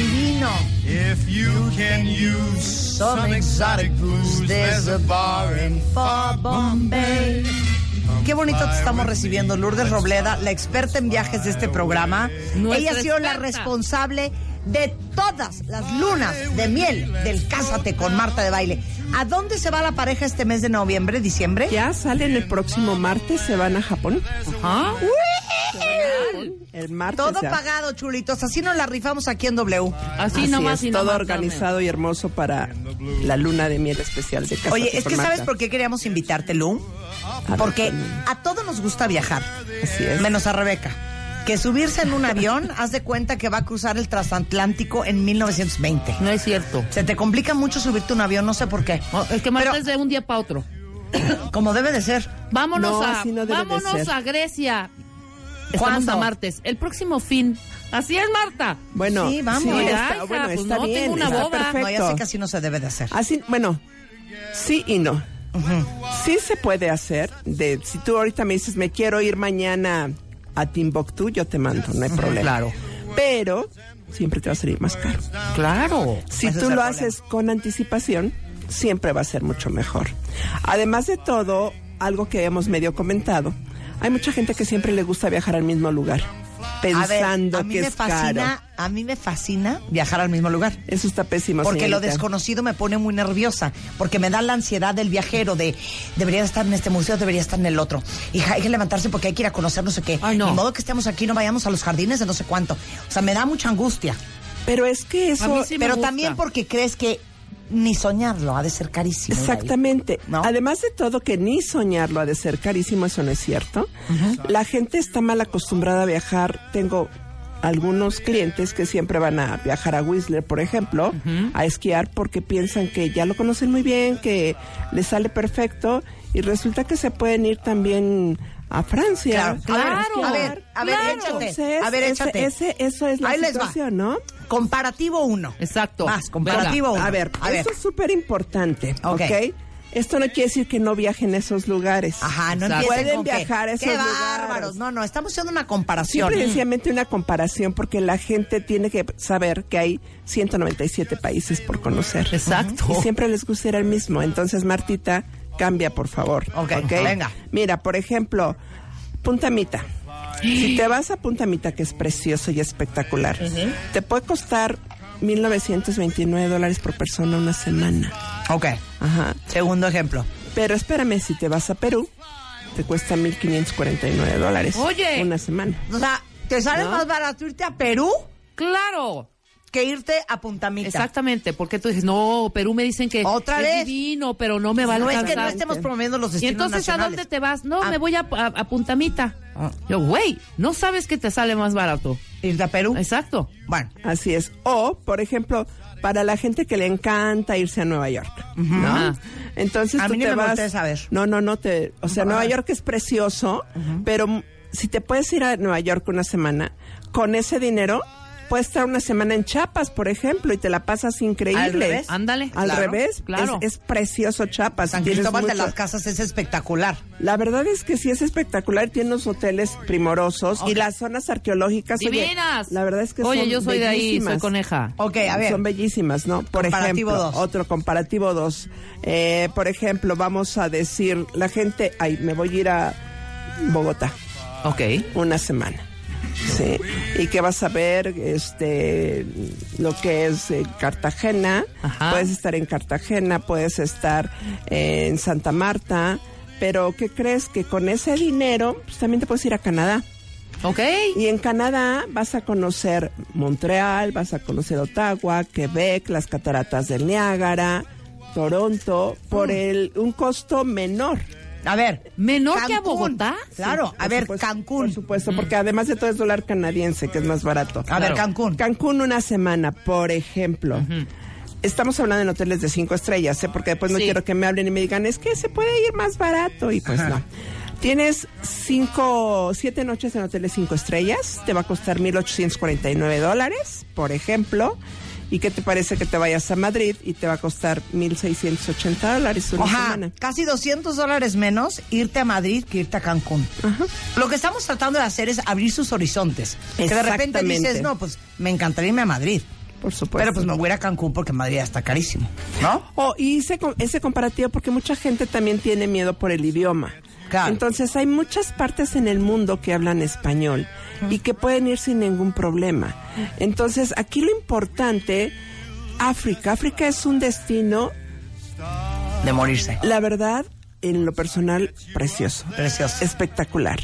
divino. If you can use Some exotic booze, there's a bar in far Bombay. Qué bonito te estamos recibiendo, Lourdes Robleda, la experta en viajes de este programa. Nuestra Ella ha sido la responsable de todas las lunas de miel del Cásate con Marta de Baile. ¿A dónde se va la pareja este mes de noviembre, diciembre? Ya salen el próximo martes, se van a Japón. Ajá. El martes Todo ya. pagado, chulitos. Así nos la rifamos aquí en W. Así, Así nomás es, y todo nomás, organizado y hermoso para la luna de miel especial de casa. Oye, es que ¿sabes por qué queríamos invitarte, Lu? Porque a todos nos gusta viajar. Así es. Menos a Rebeca. Que subirse en un avión, haz de cuenta que va a cruzar el transatlántico en 1920. No es cierto. Se te complica mucho subirte un avión, no sé por qué. No, es que es de un día para otro. Como debe de ser. Vámonos No, a vámonos ser. a Grecia. Estamos ¿Cuándo? a martes. El próximo fin. Así es, Marta. Bueno, Sí, vamos. sí, está, hija, bueno, pues está no, bien, tengo una está boda. perfecto. No, ya sé que así no se debe de hacer. Así, bueno, sí y no. Sí se puede hacer. De, si tú ahorita me dices, me quiero ir mañana a Timbuktu, yo te mando, no hay problema. Claro. Pero siempre te va a salir más caro. Claro. Si tú lo problema. haces con anticipación, siempre va a ser mucho mejor. Además de todo, algo que hemos medio comentado, hay mucha gente que siempre le gusta viajar al mismo lugar, A pensando ver, a mí que me es fascina, caro. a mí me fascina viajar al mismo lugar. Eso está pésimo. Porque lo desconocido me pone muy nerviosa, porque me da la ansiedad del viajero de debería estar en este museo, debería estar en el otro. Y hay que levantarse porque hay que ir a conocer no sé qué. Ay, no. Ni modo que estemos aquí, no vayamos a los jardines de no sé cuánto. O sea, me da mucha angustia. Pero es que eso... A mí sí me Pero gusta. también porque crees que ni soñarlo ha de ser carísimo. Exactamente. ¿No? Además de todo, que ni soñarlo ha de ser carísimo, eso no es cierto. La gente está mal acostumbrada a viajar. Tengo algunos clientes que siempre van a viajar a Whistler, por ejemplo, a esquiar porque piensan que ya lo conocen muy bien, que les sale perfecto y resulta que se pueden ir también a Francia. Claro, Claro. A ver, a ver, Claro. échate. Entonces, a ver, ese- échate. ese- eso es la Ahí situación, ¿no? Comparativo uno. Exacto. Más, comparativo uno. A ver, a ver. eso es súper importante, Ok. ¿ok? Esto no quiere decir que no viajen a esos lugares. Ajá, no empiecen Pueden con que, viajar a esos ¡Qué lugares. bárbaros! No, no, estamos haciendo una comparación. Simple y sencillamente una comparación porque la gente tiene que saber que hay 197 países por conocer. Exacto. Y siempre les gusta ir al mismo. Entonces, Martita, cambia, por favor. Ok, venga. Mira, por ejemplo, Punta Mita. Si te vas a Punta Mita, que es precioso y espectacular, te puede costar 1.929 dólares por persona una semana. Ok, Ajá. segundo ejemplo. Pero espérame, si te vas a Perú, te cuesta 1.549 dólares. Oye. Una semana. O sea, ¿te sale ¿No? más barato irte a Perú Claro. que irte a Punta Mita? Exactamente, porque tú dices, no, Perú me dicen que Otra es vez. divino, pero no me va a No es que no estemos promoviendo los y destinos entonces, ¿a dónde te vas? No, Ah. me voy a, a, a Puntamita. Ah. Yo, güey, no sabes que te sale más barato. ¿Irte a Perú? Exacto. Bueno, Así es. O, por ejemplo, para la gente que le encanta irse a Nueva York, ¿no? Entonces A tú mí te me vas. a ver. No, no, no te. O sea, Nueva York es precioso, pero si te puedes ir a Nueva York una semana, con ese dinero puedes estar una semana en Chiapas, por ejemplo, y te la pasas increíble. ¿Al revés? Ándale. Al Claro, revés, claro. Es, es precioso Chiapas. San Cristóbal de las Casas es espectacular. La verdad es que sí es espectacular, tiene unos hoteles primorosos y las zonas arqueológicas. oye, Divinas. la verdad es que Oye, son yo soy de ahí, soy bellísimas. coneja. Ok, a ver. Son bellísimas, ¿no? Por Comparativo ejemplo, dos. otro comparativo dos. Eh, por ejemplo, vamos a decir, la gente, ay, me voy a ir a Bogotá Ok. una semana. Sí. Y que vas a ver, este, lo que es eh, Cartagena. Ajá. Puedes estar en Cartagena, puedes estar eh, en Santa Marta. Pero, ¿qué crees? Que con ese dinero, pues también te puedes ir a Canadá. Ok. Y en Canadá vas a conocer Montreal, vas a conocer Ottawa, Quebec, las cataratas del Niágara, Toronto, por Mm. el un costo menor. A ver. ¿Menor que a. Bogotá? Claro, a ver, supuesto, Cancún. Por supuesto, porque además de todo es dólar canadiense, que es más barato. A ver. Cancún. Cancún una semana, por ejemplo. Estamos hablando en hoteles de cinco estrellas, ¿eh? porque después no Sí. quiero que me hablen y me digan, es que se puede ir más barato. Y pues no. Tienes cinco, siete noches en hoteles cinco estrellas, te va a costar 1.849 dólares, por ejemplo. ¿Y qué te parece que te vayas a Madrid y te va a costar 1.680 dólares una semana? casi 200 dólares menos irte a Madrid que irte a Cancún. Lo que estamos tratando de hacer es abrir sus horizontes. Que de repente dices, no, pues me encantaría irme a Madrid. por supuesto. Pero pues me voy a ir a Cancún porque Madrid está carísimo, ¿no? Oh, y hice ese comparativo porque mucha gente también tiene miedo por el idioma. Claro. Entonces hay muchas partes en el mundo que hablan español y que pueden ir sin ningún problema. Entonces aquí lo importante, África, África es un destino, De morirse. la verdad, en lo personal, precioso. Precioso. Espectacular.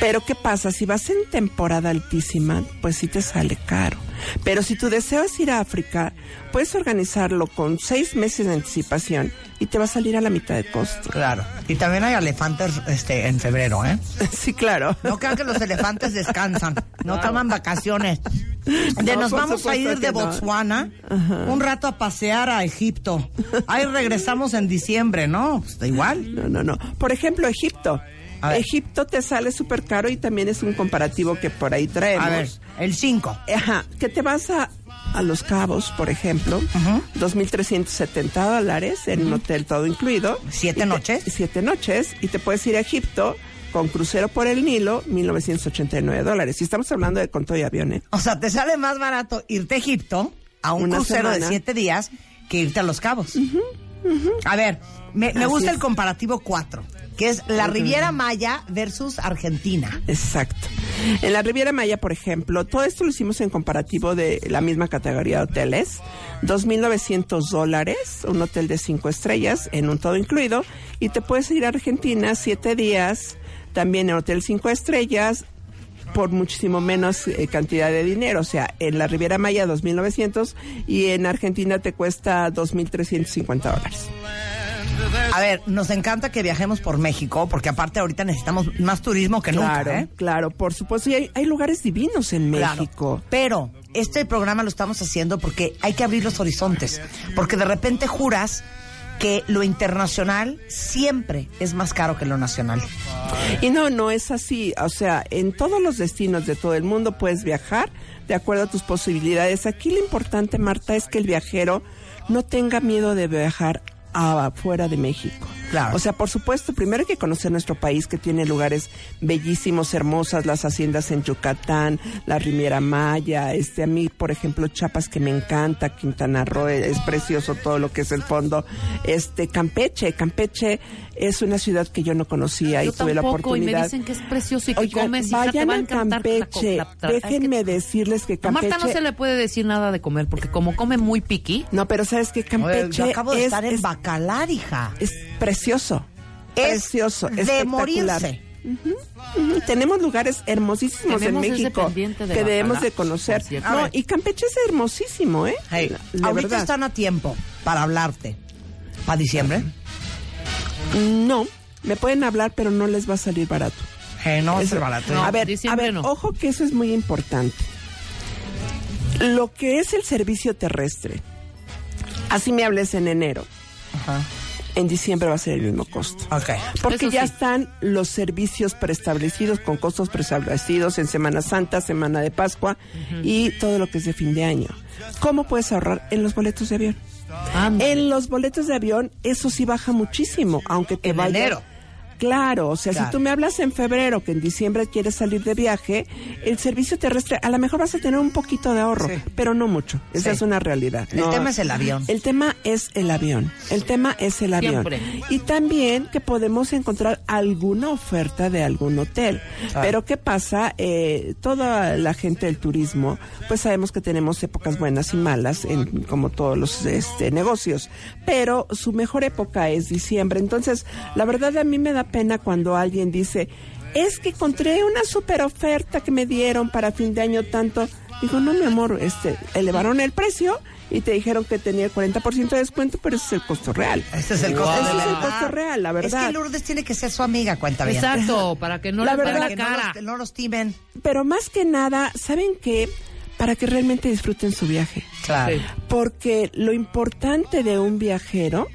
Pero ¿qué pasa? Si vas en temporada altísima, pues sí te sale caro. Pero si tu deseo es ir a África, puedes organizarlo con seis meses de anticipación y te va a salir a la mitad de costo. Claro. Y también hay elefantes este, en febrero, ¿eh? Sí, claro. No crean que los elefantes descansan, no toman vacaciones. De No, nos vamos a ir de no. Botswana un rato a pasear a Egipto. Ahí regresamos en diciembre, ¿no? Pues da igual. No, no, no. Por ejemplo, Egipto. Egipto te sale súper caro y también es un comparativo que por ahí traemos. A ver, el 5. Ajá, que te vas a, a Los Cabos, por ejemplo, 2.370 dólares en un hotel todo incluido. ¿Siete te- noches? Siete noches. Y te puedes ir a Egipto con crucero por el Nilo, 1.989 dólares. Y estamos hablando de con todo y avión, ¿eh? O sea, te sale más barato irte a Egipto a un Una crucero de siete días que irte a Los Cabos. A ver, me, me gusta es. el comparativo 4, que es la Riviera Maya versus Argentina. Exacto. En la Riviera Maya, por ejemplo, todo esto lo hicimos en comparativo de la misma categoría de hoteles. 2.900 dólares, un hotel de cinco estrellas en un todo incluido. Y te puedes ir a Argentina siete días, también en hotel cinco estrellas, por muchísimo menos eh, cantidad de dinero. O sea, en la Riviera Maya 2.900 y en Argentina te cuesta 2.350 dólares. A ver, nos encanta que viajemos por México, porque aparte ahorita necesitamos más turismo que Claro, nunca, ¿eh? claro, por supuesto. Y hay, hay lugares divinos en Claro. México. Pero este programa lo estamos haciendo porque hay que abrir los horizontes. Porque de repente juras que lo internacional siempre es más caro que lo nacional. Y no, no es así. O sea, en todos los destinos de todo el mundo puedes viajar de acuerdo a tus posibilidades. Aquí lo importante, Marta, es que el viajero no tenga miedo de viajar afuera de México. Claro. O sea, por supuesto, primero hay que conocer nuestro país que tiene lugares bellísimos, hermosas, las haciendas en Yucatán, la Riviera Maya, este a mí, por ejemplo, Chiapas que me encanta, Quintana Roo, es precioso todo lo que es el fondo. Este Campeche, Campeche es una ciudad que yo no conocía Yo y tuve la tampoco, y oportunidad. me dicen que es precioso y que Oigan, comes, te vayan va a a la Campeche. la- la- es que- Déjenme decirles que A Campeche. Marta no se le puede decir nada de comer, porque como come muy piqui, No, pero sabes que Oye, Campeche yo acabo de es, estar en es- Bacalar, hija. es precioso. Es precioso, de espectacular. morirse. Ujú, Tenemos lugares hermosísimos Tenemos en México de que debemos de conocer. No, y Campeche es hermosísimo, ¿eh? Hey, La- la ahorita verdad. están a tiempo para hablarte. ¿Para diciembre? No, me pueden hablar, pero no les va a salir barato. Eh, no va a ser barato. No. a ver, a ver, no. ojo que eso es muy importante. Lo que es el servicio terrestre, así me hables en enero, Ajá. En diciembre va a ser el mismo costo. Porque Eso ya sí. están los servicios preestablecidos con costos preestablecidos en Semana Santa, Semana de Pascua y todo lo que es de fin de año. ¿Cómo puedes ahorrar en los boletos de avión? En los boletos de avión eso sí baja muchísimo, aunque te En enero. Claro, o sea, Claro. si tú me hablas en febrero que en diciembre quieres salir de viaje, el servicio terrestre a lo mejor vas a tener un poquito de ahorro, Sí. pero no mucho. Esa Sí. es una realidad. El No- tema es el avión. el tema es el avión. El tema es el avión. Siempre. Y también que podemos encontrar alguna oferta de algún hotel. Claro. Pero ¿qué pasa? Eh, toda la gente del turismo, pues sabemos que tenemos épocas buenas y malas, en, como todos los este, negocios. Pero su mejor época es diciembre. Entonces, la verdad a mí me da pena cuando alguien dice, es que encontré una super oferta que me dieron para fin de año tanto. Digo, no, mi amor, este, elevaron el precio y te dijeron que tenía el 40% de descuento, pero ese es el costo real. Este es el costo Ese de es el costo real, la Es verdad. que Lourdes tiene que ser su amiga, cuenta bien. Exacto, para que no La le vean verdad la Que no cara. los, no los timen. Pero más que nada, ¿saben qué? Para que realmente disfruten su viaje. Claro. Sí. Porque lo importante de un viajero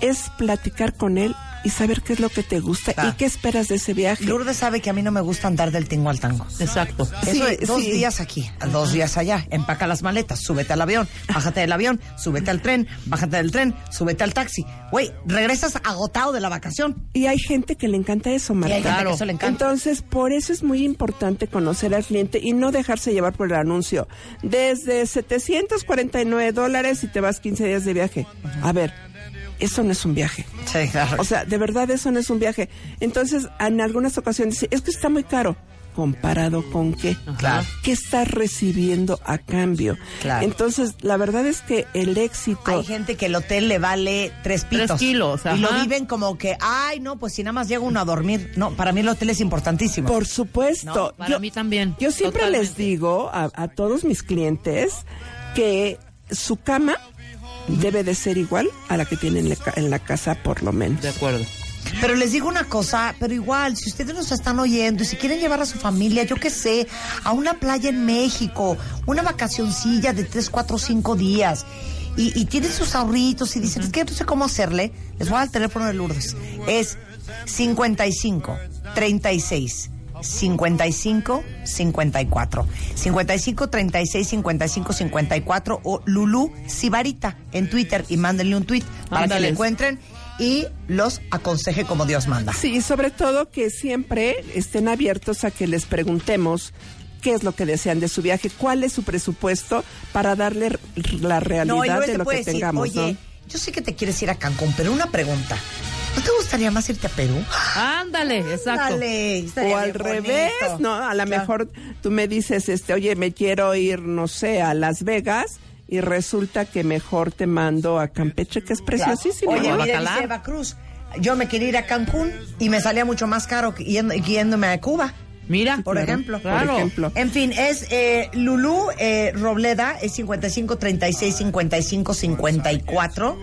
es platicar con él y saber qué es lo que te gusta Ah. y qué esperas de ese viaje. Lourdes sabe que a mí no me gusta andar del tingo al tango. Exacto. Eso Sí, es dos sí. días aquí, dos días allá. Empaca las maletas, súbete al avión, bájate del avión, súbete al tren, bájate del tren, súbete al taxi. Güey, regresas agotado de la vacación. Y hay gente que le encanta eso, Y Marta. hay gente Claro. que eso le encanta. Entonces, por eso es muy importante conocer al cliente y no dejarse llevar por el anuncio. Desde 749 dólares y te vas 15 días de viaje. A ver, eso no es un viaje. sí, claro. O sea, de verdad eso no es un viaje. Entonces, en algunas ocasiones dice, es que está muy caro. ¿Comparado con qué? Claro. ¿Qué estás recibiendo a cambio? Claro. Entonces, la verdad es que el éxito... Hay gente que el hotel le vale tres pitos. Tres kilos, Y lo viven como que, ay, no, pues si nada más llega uno a dormir. No, para mí el hotel es importantísimo. Por supuesto. No, para mí también, Yo siempre les digo a, a todos mis clientes que su cama debe de ser igual a la que tienen en la ca- en la casa por lo menos. De acuerdo. Pero les digo una cosa, pero igual, si ustedes nos están oyendo y si quieren llevar a su familia, yo qué sé, a una playa en México, una vacacioncilla de tres, cuatro, cinco días, y, y tienen sus ahorritos y dicen, es que no sé cómo hacerle, les voy a dar el teléfono de Lourdes. Es 55 36 55 54 55 36 55 54 o Lulu Sibarita en Twitter y mándenle un tweet para que le encuentren y los aconseje como Dios manda. Sí, y sobre todo que siempre estén abiertos a que les preguntemos qué es lo que desean de su viaje, cuál es su presupuesto para darle la realidad No, de lo que decir, tengamos. oye, ¿no? yo sé que te quieres ir a Cancún, pero una pregunta. ¿No te gustaría más irte a Perú? Ándale, exacto. Dale, estaría O al revés, bonito. ¿no? A lo Claro. mejor tú me dices, este, oye, me quiero ir, no sé, a Las Vegas y resulta que mejor te mando a Campeche, que es preciosísimo. Oye, ¿no? mira, dice Eva Cruz, yo me quería ir a Cancún y me salía mucho más caro que yéndome a Cuba. Mira, Por Claro, ejemplo. por Claro. ejemplo. En fin, es eh, Lulú eh, Robleda, es 55 36 55 54.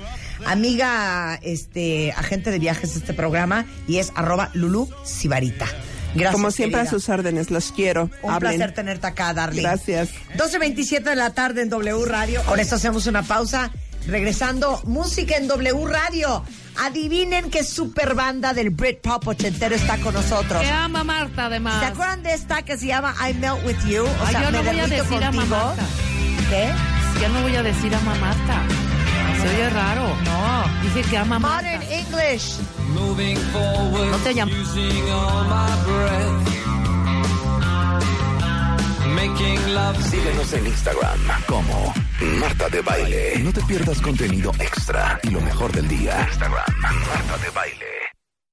Amiga, este, agente de viajes de este programa y es arroba Lulú Sibarita. Gracias. Como siempre querida. a sus órdenes, los quiero. Un Hablen. placer tenerte acá, Darling. Gracias. 12.27 de la tarde en W Radio. Con esto hacemos una pausa. Regresando, música en W Radio. Adivinen qué super banda del Britpop ochentero está con nosotros. Que ama Marta, además. ¿Se acuerdan de esta que se llama I Melt With You? O Ay, sea, yo me no voy a decir contigo. Marta. ¿Qué? Ya no voy a decir ama Marta. Se oye raro. No. Dije que ama Marta. Modern English. Moving forward, No te llam- using all my breath. Making love Síguenos en Instagram como Marta de Baile. No te pierdas contenido extra y lo mejor del día. Instagram, Marta de Baile.